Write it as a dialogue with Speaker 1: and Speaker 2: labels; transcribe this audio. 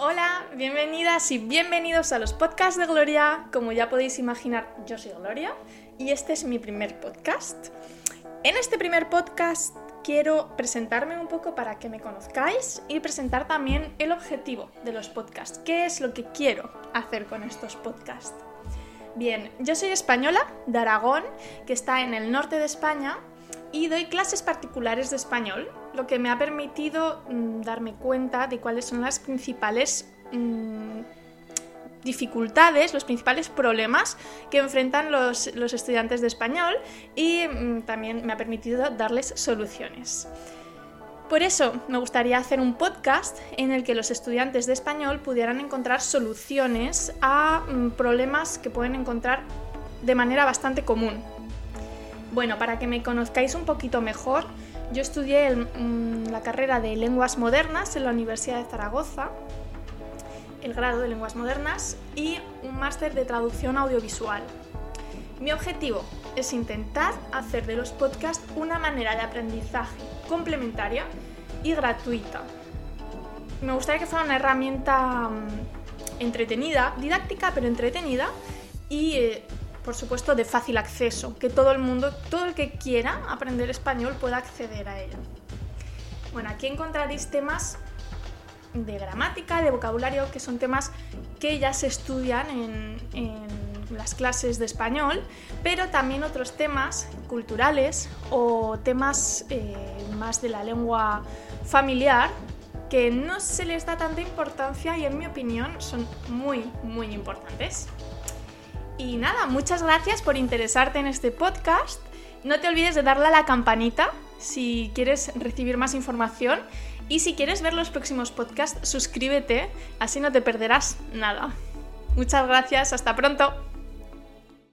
Speaker 1: Hola, bienvenidas y bienvenidos a los podcasts de Gloria. Como ya podéis imaginar, yo soy Gloria y este es mi primer podcast. En este primer podcast quiero presentarme un poco para que me conozcáis y presentar también el objetivo de los podcasts. ¿Qué es lo que quiero hacer con estos podcasts? Bien, yo soy española de Aragón, que está en el norte de España, y doy clases particulares de español, lo que me ha permitido mm, darme cuenta de cuáles son las principales mm, dificultades, los principales problemas que enfrentan los, estudiantes de español y mm, también me ha permitido darles soluciones. Por eso me gustaría hacer un podcast en el que los estudiantes de español pudieran encontrar soluciones a problemas que pueden encontrar de manera bastante común bueno, para que me conozcáis un poquito mejor, yo estudié mm, la carrera de lenguas modernas en la Universidad de Zaragoza, el grado de lenguas modernas y un máster de traducción audiovisual. Mi objetivo es intentar hacer de los podcasts una manera de aprendizaje complementaria y gratuita. Me gustaría que fuera una herramienta mm, entretenida, didáctica pero entretenida y eh, por supuesto, de fácil acceso, que todo el mundo, todo el que quiera aprender español pueda acceder a ello. Bueno, aquí encontraréis temas de gramática, de vocabulario, que son temas que ya se estudian en, las clases de español, pero también otros temas culturales o temas eh, más de la lengua familiar que no se les da tanta importancia y en mi opinión son muy, muy importantes. Y nada, muchas gracias por interesarte en este podcast. No te olvides de darle a la campanita si quieres recibir más información. Y si quieres ver los próximos podcasts, suscríbete, así no te perderás nada. Muchas gracias, hasta pronto.